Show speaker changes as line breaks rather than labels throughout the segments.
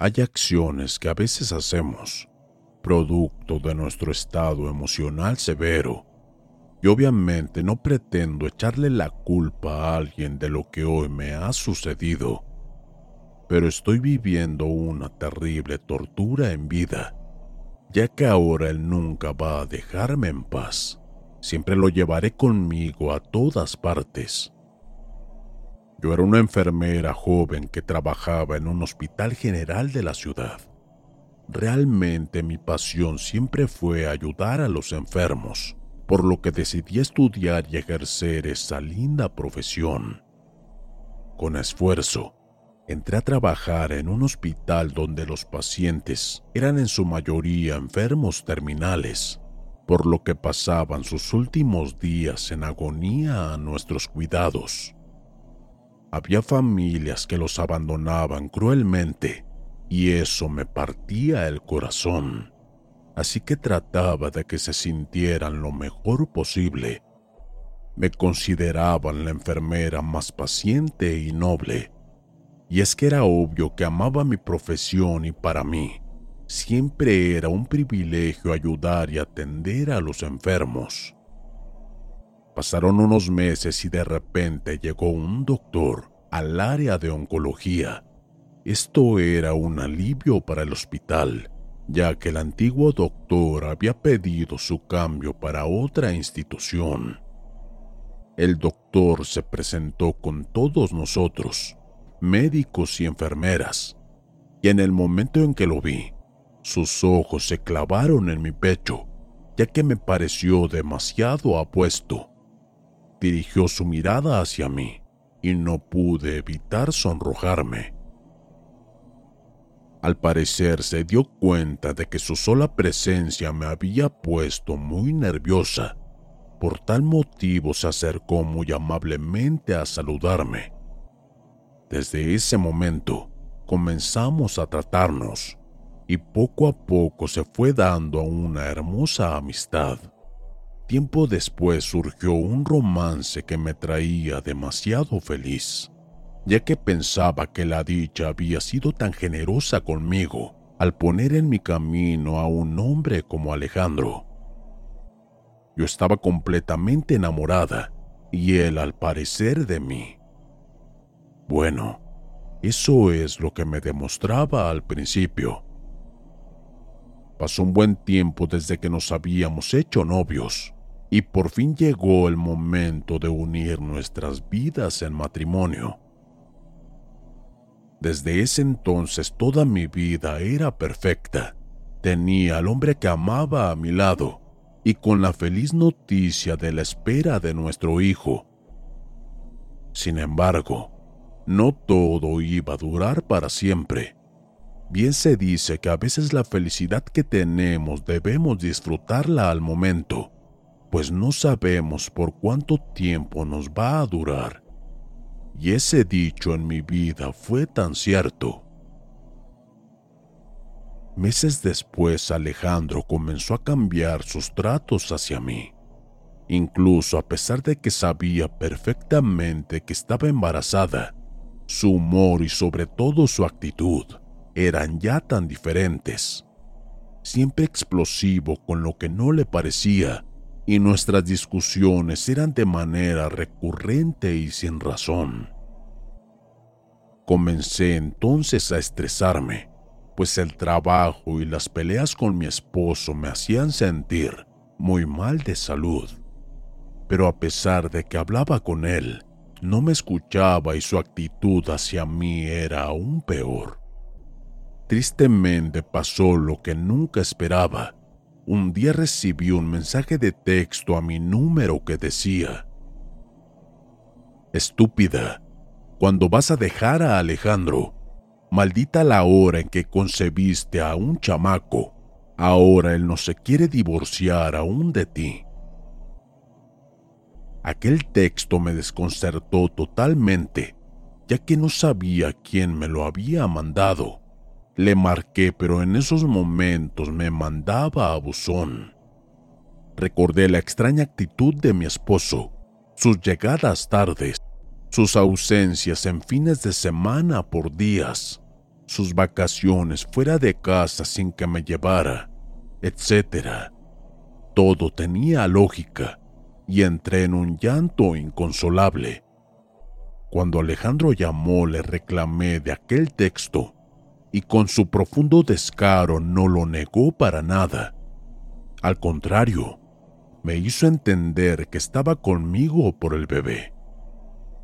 Hay acciones que a veces hacemos, producto de nuestro estado emocional severo. Y obviamente no pretendo echarle la culpa a alguien de lo que hoy me ha sucedido pero estoy viviendo una terrible tortura en vida, ya que ahora él nunca va a dejarme en paz. Siempre lo llevaré conmigo a todas partes. Yo era una enfermera joven que trabajaba en un hospital general de la ciudad. Realmente mi pasión siempre fue ayudar a los enfermos, por lo que decidí estudiar y ejercer esa linda profesión. Con esfuerzo, entré a trabajar en un hospital donde los pacientes eran en su mayoría enfermos terminales, por lo que pasaban sus últimos días en agonía a nuestros cuidados. Había familias que los abandonaban cruelmente y eso me partía el corazón, así que trataba de que se sintieran lo mejor posible. Me consideraban la enfermera más paciente y noble y es que era obvio que amaba mi profesión y para mí siempre era un privilegio ayudar y atender a los enfermos. Pasaron unos meses y de repente llegó un doctor al área de oncología. Esto era un alivio para el hospital, ya que el antiguo doctor había pedido su cambio para otra institución. El doctor se presentó con todos nosotros médicos y enfermeras, y en el momento en que lo vi, sus ojos se clavaron en mi pecho, ya que me pareció demasiado apuesto. Dirigió su mirada hacia mí y no pude evitar sonrojarme. Al parecer se dio cuenta de que su sola presencia me había puesto muy nerviosa. Por tal motivo se acercó muy amablemente a saludarme desde ese momento comenzamos a tratarnos y poco a poco se fue dando una hermosa amistad. Tiempo después surgió un romance que me traía demasiado feliz, ya que pensaba que la dicha había sido tan generosa conmigo al poner en mi camino a un hombre como Alejandro. Yo estaba completamente enamorada y él al parecer de mí. Bueno, eso es lo que me demostraba al principio. Pasó un buen tiempo desde que nos habíamos hecho novios y por fin llegó el momento de unir nuestras vidas en matrimonio. Desde ese entonces toda mi vida era perfecta. Tenía al hombre que amaba a mi lado y con la feliz noticia de la espera de nuestro hijo. Sin embargo, no todo iba a durar para siempre. Bien se dice que a veces la felicidad que tenemos debemos disfrutarla al momento, pues no sabemos por cuánto tiempo nos va a durar. Y ese dicho en mi vida fue tan cierto. Meses después Alejandro comenzó a cambiar sus tratos hacia mí. Incluso a pesar de que sabía perfectamente que estaba embarazada, su humor y sobre todo su actitud eran ya tan diferentes. Siempre explosivo con lo que no le parecía y nuestras discusiones eran de manera recurrente y sin razón. Comencé entonces a estresarme pues el trabajo y las peleas con mi esposo me hacían sentir muy mal de salud. Pero a pesar de que hablaba con él, no me escuchaba y su actitud hacia mí era aún peor. Tristemente pasó lo que nunca esperaba. Un día recibí un mensaje de texto a mi número que decía, Estúpida, cuando vas a dejar a Alejandro, Maldita la hora en que concebiste a un chamaco. Ahora él no se quiere divorciar aún de ti. Aquel texto me desconcertó totalmente, ya que no sabía quién me lo había mandado. Le marqué, pero en esos momentos me mandaba a buzón. Recordé la extraña actitud de mi esposo, sus llegadas tardes, sus ausencias en fines de semana por días, sus vacaciones fuera de casa sin que me llevara, etc. Todo tenía lógica y entré en un llanto inconsolable. Cuando Alejandro llamó le reclamé de aquel texto y con su profundo descaro no lo negó para nada. Al contrario, me hizo entender que estaba conmigo por el bebé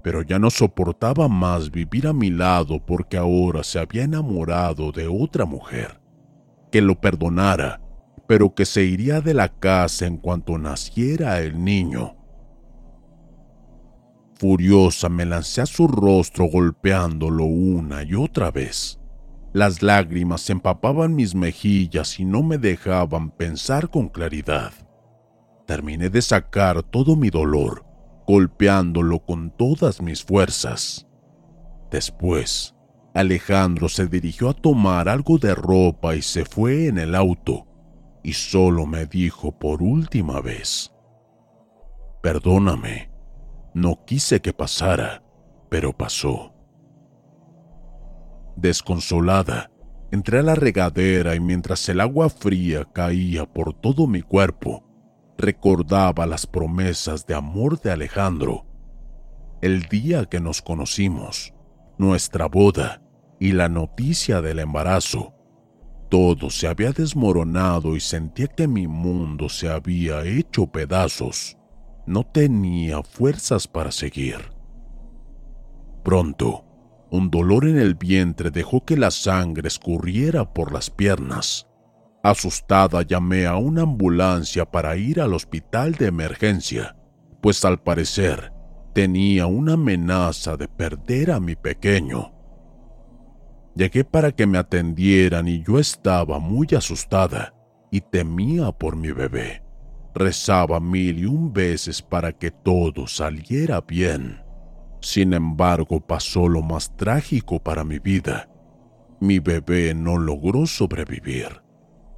pero ya no soportaba más vivir a mi lado porque ahora se había enamorado de otra mujer. Que lo perdonara, pero que se iría de la casa en cuanto naciera el niño. Furiosa me lancé a su rostro golpeándolo una y otra vez. Las lágrimas empapaban mis mejillas y no me dejaban pensar con claridad. Terminé de sacar todo mi dolor golpeándolo con todas mis fuerzas. Después, Alejandro se dirigió a tomar algo de ropa y se fue en el auto, y solo me dijo por última vez, Perdóname, no quise que pasara, pero pasó. Desconsolada, entré a la regadera y mientras el agua fría caía por todo mi cuerpo, recordaba las promesas de amor de Alejandro, el día que nos conocimos, nuestra boda y la noticia del embarazo. Todo se había desmoronado y sentía que mi mundo se había hecho pedazos. No tenía fuerzas para seguir. Pronto, un dolor en el vientre dejó que la sangre escurriera por las piernas. Asustada llamé a una ambulancia para ir al hospital de emergencia, pues al parecer tenía una amenaza de perder a mi pequeño. Llegué para que me atendieran y yo estaba muy asustada y temía por mi bebé. Rezaba mil y un veces para que todo saliera bien. Sin embargo, pasó lo más trágico para mi vida. Mi bebé no logró sobrevivir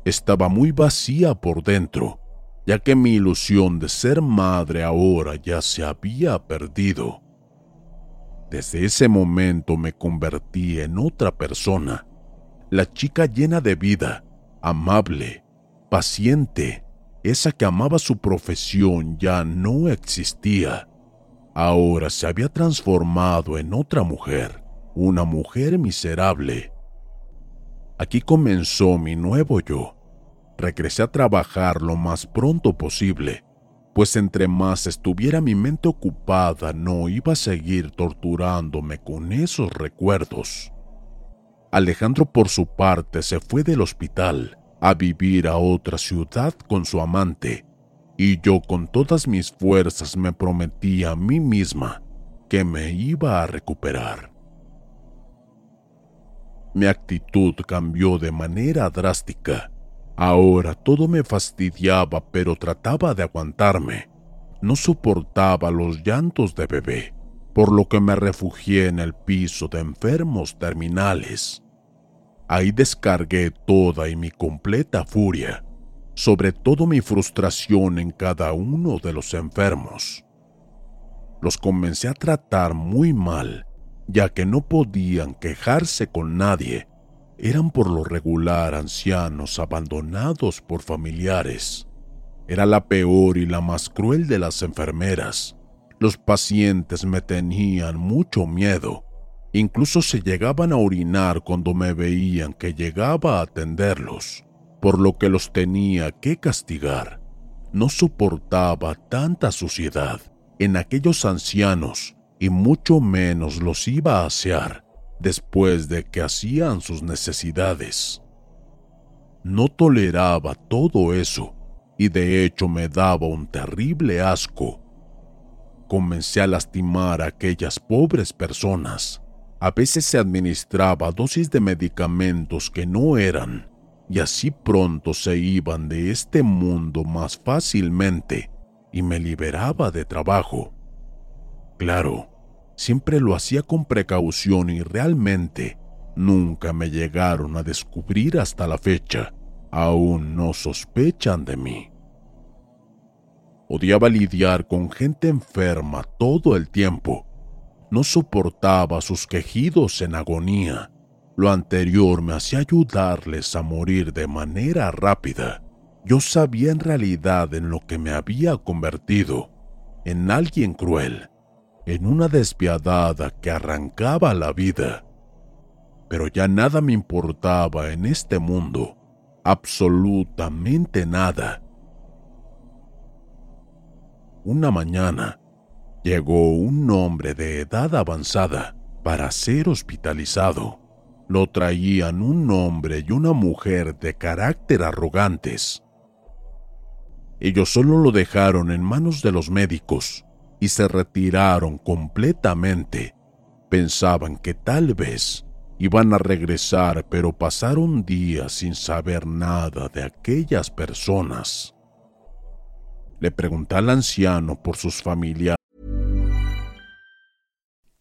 estaba muy vacía por dentro, ya que mi ilusión de ser madre ahora ya se había perdido. Desde ese momento me convertí en otra persona, la chica llena de vida, amable, paciente, esa que amaba su profesión ya no existía. Ahora se había transformado en otra mujer, una mujer miserable. Aquí comenzó mi nuevo yo, regresé a trabajar lo más pronto posible, pues entre más estuviera mi mente ocupada no iba a seguir torturándome con esos recuerdos. Alejandro por su parte se fue del hospital a vivir a otra ciudad con su amante, y yo con todas mis fuerzas me prometí a mí misma que me iba a recuperar. Mi actitud cambió de manera drástica Ahora todo me fastidiaba, pero trataba de aguantarme. No soportaba los llantos de bebé, por lo que me refugié en el piso de enfermos terminales. Ahí descargué toda y mi completa furia, sobre todo mi frustración en cada uno de los enfermos. Los comencé a tratar muy mal, ya que no podían quejarse con nadie. Eran por lo regular ancianos abandonados por familiares. Era la peor y la más cruel de las enfermeras los pacientes me tenían mucho miedo. Incluso se llegaban a orinar cuando me veían que llegaba a atenderlos, por lo que los tenía que castigar. No soportaba tanta suciedad en aquellos ancianos y mucho menos los iba a asear después de que hacían sus necesidades. No toleraba todo eso y de hecho me daba un terrible asco comencé a lastimar a aquellas pobres personas. A veces se administraba dosis de medicamentos que no eran, y así pronto se iban de este mundo más fácilmente y me liberaba de trabajo. Claro, siempre lo hacía con precaución y realmente nunca me llegaron a descubrir hasta la fecha. Aún no sospechan de mí. Odiaba lidiar con gente enferma todo el tiempo. No soportaba sus quejidos en agonía. Lo anterior me hacía ayudarles a morir de manera rápida. Yo sabía en realidad en lo que me había convertido, en alguien cruel, en una despiadada que arrancaba la vida. Pero ya nada me importaba en este mundo, absolutamente nada una mañana llegó un hombre de edad avanzada para ser hospitalizado. Lo traían un hombre y una mujer de carácter arrogantes. Ellos solo lo dejaron en manos de los médicos y se retiraron completamente. Pensaban que tal vez iban a regresar, pero pasaron días sin saber nada de aquellas personas. Le pregunté al anciano por sus familiares.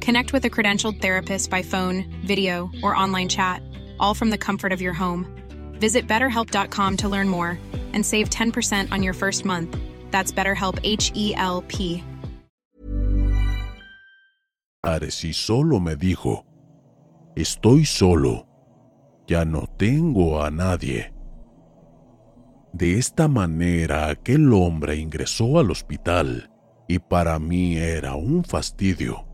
Connect with a credentialed therapist by phone, video, or online chat, all from the comfort of your home. Visit betterhelp.com to learn more and save 10% on your first month. That's BetterHelp H E L P. H L P.
Y solo me dijo: Estoy solo. Ya no tengo a nadie. De esta manera, aquel hombre ingresó al hospital y para mí era un fastidio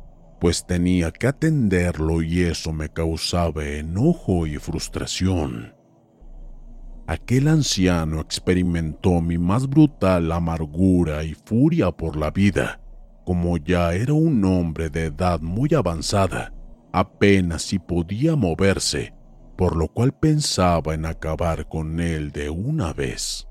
pues tenía que atenderlo y eso me causaba enojo y frustración. Aquel anciano experimentó mi más brutal amargura y furia por la vida. Como ya era un hombre de edad muy avanzada, apenas si podía moverse, por lo cual pensaba en acabar con él de una vez.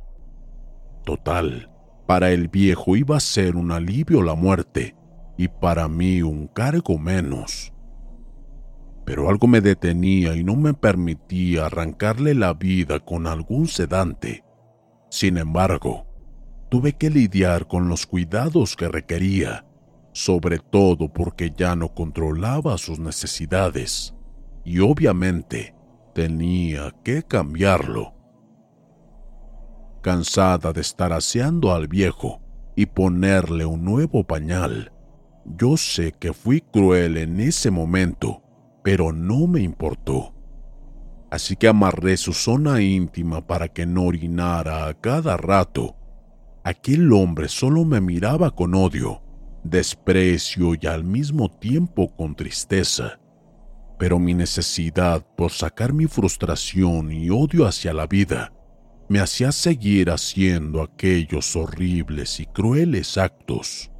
Total, para el viejo iba a ser un alivio la muerte, y para mí un cargo menos. Pero algo me detenía y no me permitía arrancarle la vida con algún sedante. Sin embargo, tuve que lidiar con los cuidados que requería, sobre todo porque ya no controlaba sus necesidades y obviamente tenía que cambiarlo. Cansada de estar aseando al viejo y ponerle un nuevo pañal, yo sé que fui cruel en ese momento, pero no me importó. Así que amarré su zona íntima para que no orinara a cada rato. Aquel hombre solo me miraba con odio, desprecio y al mismo tiempo con tristeza. Pero mi necesidad por sacar mi frustración y odio hacia la vida me hacía seguir haciendo aquellos horribles y crueles actos.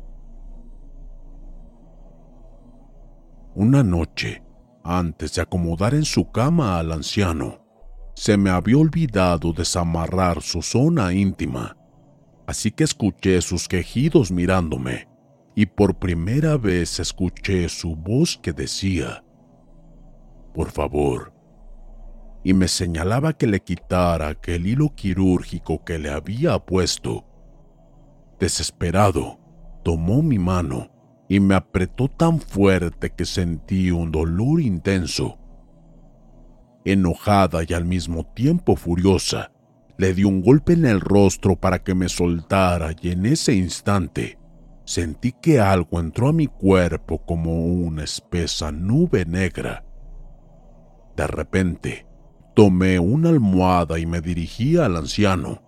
Una noche, antes de acomodar en su cama al anciano, se me había olvidado desamarrar su zona íntima, así que escuché sus quejidos mirándome, y por primera vez escuché su voz que decía, Por favor, y me señalaba que le quitara aquel hilo quirúrgico que le había puesto. Desesperado, tomó mi mano y me apretó tan fuerte que sentí un dolor intenso. Enojada y al mismo tiempo furiosa, le di un golpe en el rostro para que me soltara y en ese instante sentí que algo entró a mi cuerpo como una espesa nube negra. De repente, tomé una almohada y me dirigí al anciano.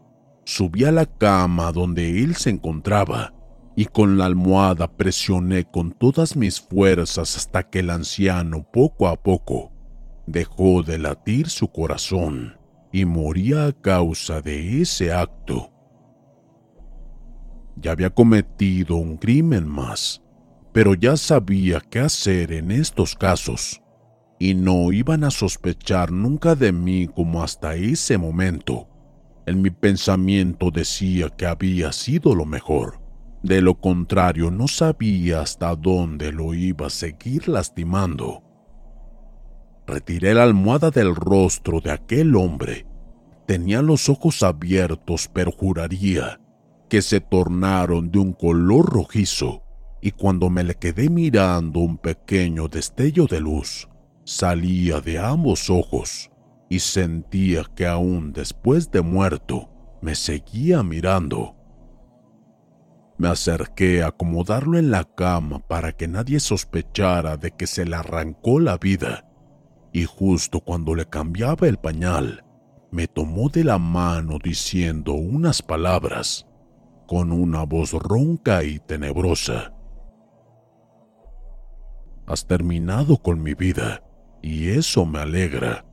Subí a la cama donde él se encontraba y con la almohada presioné con todas mis fuerzas hasta que el anciano poco a poco dejó de latir su corazón y moría a causa de ese acto. Ya había cometido un crimen más, pero ya sabía qué hacer en estos casos, y no iban a sospechar nunca de mí como hasta ese momento. En mi pensamiento decía que había sido lo mejor de lo contrario, no sabía hasta dónde lo iba a seguir lastimando. Retiré la almohada del rostro de aquel hombre. Tenía los ojos abiertos, pero juraría que se tornaron de un color rojizo, y cuando me le quedé mirando un pequeño destello de luz salía de ambos ojos, y sentía que aún después de muerto me seguía mirando. Me acerqué a acomodarlo en la cama para que nadie sospechara de que se le arrancó la vida, y justo cuando le cambiaba el pañal, me tomó de la mano diciendo unas palabras con una voz ronca y tenebrosa. Has terminado con mi vida, y eso me alegra,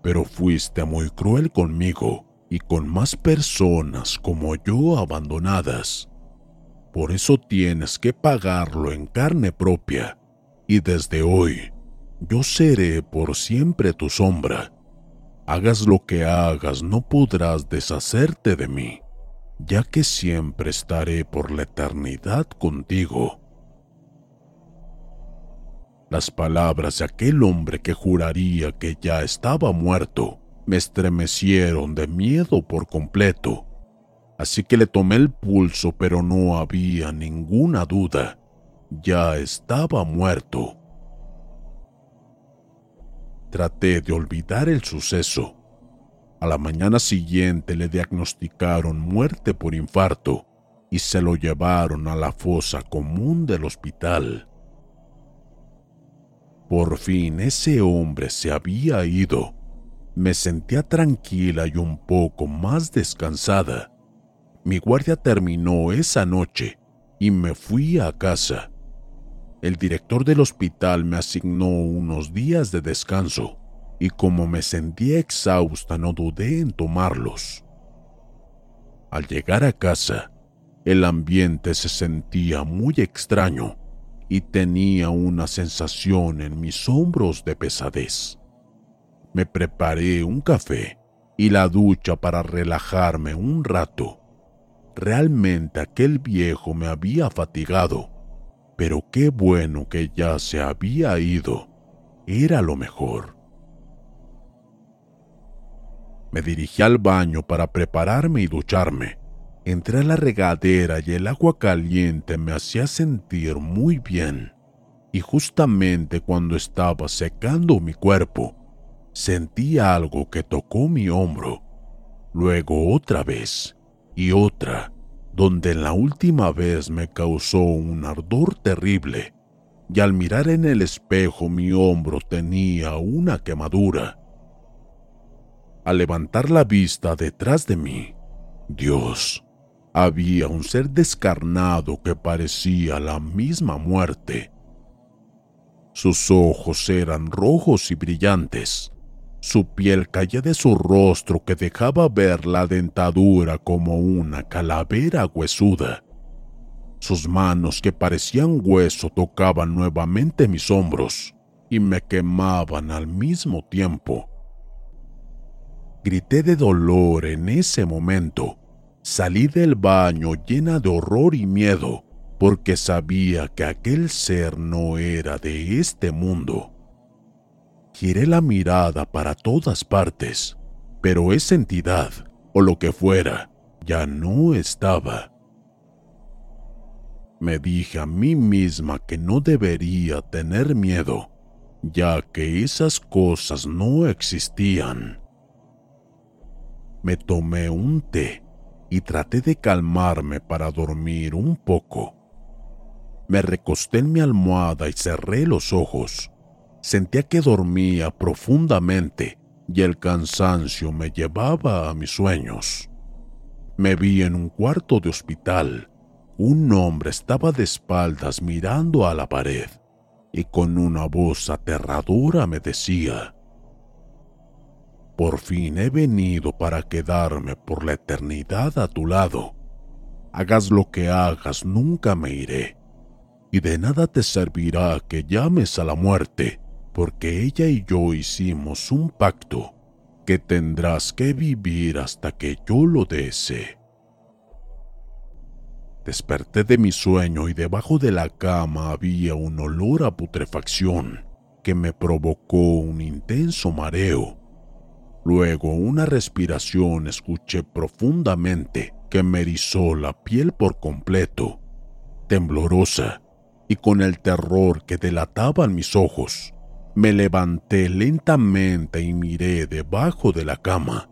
pero fuiste muy cruel conmigo y con más personas como yo abandonadas por eso tienes que pagarlo en carne propia. Y desde hoy, yo seré por siempre tu sombra. Hagas lo que hagas, no podrás deshacerte de mí, ya que siempre estaré por la eternidad contigo. Las palabras de aquel hombre que juraría que ya estaba muerto me estremecieron de miedo por completo así que le tomé el pulso, pero no había ninguna duda. Ya estaba muerto. Traté de olvidar el suceso. A la mañana siguiente le diagnosticaron muerte por infarto y se lo llevaron a la fosa común del hospital. Por fin ese hombre se había ido. Me sentía tranquila y un poco más descansada mi guardia terminó esa noche y me fui a casa. El director del hospital me asignó unos días de descanso y como me sentía exhausta no dudé en tomarlos. Al llegar a casa, el ambiente se sentía muy extraño y tenía una sensación en mis hombros de pesadez. Me preparé un café y la ducha para relajarme un rato Realmente aquel viejo me había fatigado, pero qué bueno que ya se había ido. Era lo mejor. Me dirigí al baño para prepararme y ducharme. Entré a la regadera y el agua caliente me hacía sentir muy bien. Y justamente cuando estaba secando mi cuerpo, sentí algo que tocó mi hombro. Luego otra vez y otra, donde la última vez me causó un ardor terrible. Y al mirar en el espejo mi hombro tenía una quemadura. Al levantar la vista detrás de mí, Dios, había un ser descarnado que parecía la misma muerte. Sus ojos eran rojos y brillantes. Su piel caía de su rostro que dejaba ver la dentadura como una calavera huesuda. Sus manos que parecían hueso tocaban nuevamente mis hombros y me quemaban al mismo tiempo. Grité de dolor en ese momento Salí del baño llena de horror y miedo porque sabía que aquel ser no era de este mundo. Giré la mirada para todas partes, pero esa entidad, o lo que fuera, ya no estaba. Me dije a mí misma que no debería tener miedo, ya que esas cosas no existían. Me tomé un té y traté de calmarme para dormir un poco. Me recosté en mi almohada y cerré los ojos. Sentía que dormía profundamente y el cansancio me llevaba a mis sueños. Me vi en un cuarto de hospital. Un hombre estaba de espaldas mirando a la pared y con una voz aterradora me decía, por fin he venido para quedarme por la eternidad a tu lado. Hagas lo que hagas, nunca me iré. Y de nada te servirá que llames a la muerte, porque ella y yo hicimos un pacto que tendrás que vivir hasta que yo lo desee. Desperté de mi sueño y debajo de la cama había un olor a putrefacción que me provocó un intenso mareo Luego una respiración escuché profundamente que me erizó la piel por completo, temblorosa, y con el terror que delataban mis ojos, me levanté lentamente y miré debajo de la cama.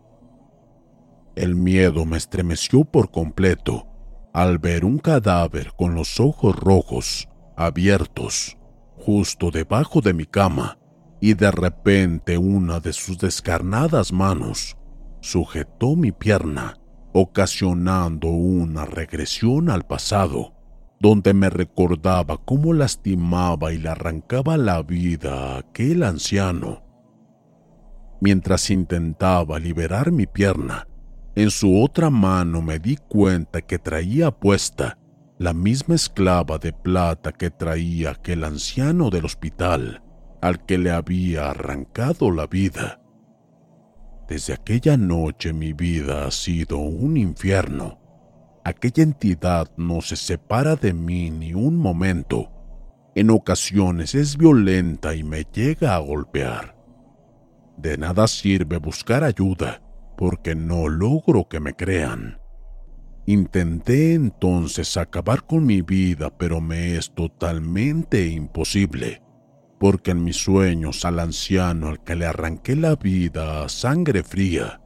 El miedo me estremeció por completo al ver un cadáver con los ojos rojos, abiertos, justo debajo de mi cama y de repente una de sus descarnadas manos sujetó mi pierna, ocasionando una regresión al pasado, donde me recordaba cómo lastimaba y le arrancaba la vida a aquel anciano. Mientras intentaba liberar mi pierna, en su otra mano me di cuenta que traía puesta la misma esclava de plata que traía aquel anciano del hospital al que le había arrancado la vida. Desde aquella noche mi vida ha sido un infierno. Aquella entidad no se separa de mí ni un momento. En ocasiones es violenta y me llega a golpear. De nada sirve buscar ayuda porque no logro que me crean. Intenté entonces acabar con mi vida, pero me es totalmente imposible porque en mis sueños al anciano al que le arranqué la vida a sangre fría,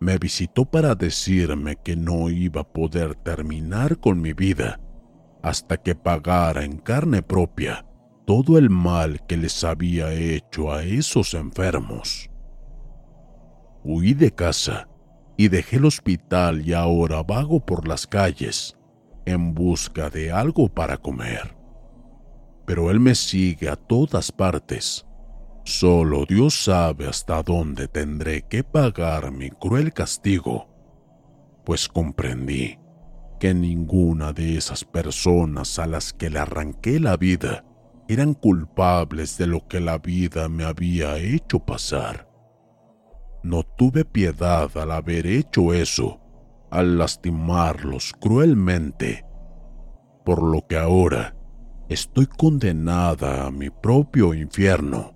me visitó para decirme que no iba a poder terminar con mi vida hasta que pagara en carne propia todo el mal que les había hecho a esos enfermos. Huí de casa y dejé el hospital y ahora vago por las calles en busca de algo para comer pero Él me sigue a todas partes. Solo Dios sabe hasta dónde tendré que pagar mi cruel castigo, pues comprendí que ninguna de esas personas a las que le arranqué la vida eran culpables de lo que la vida me había hecho pasar. No tuve piedad al haber hecho eso, al lastimarlos cruelmente, por lo que ahora estoy condenada a mi propio infierno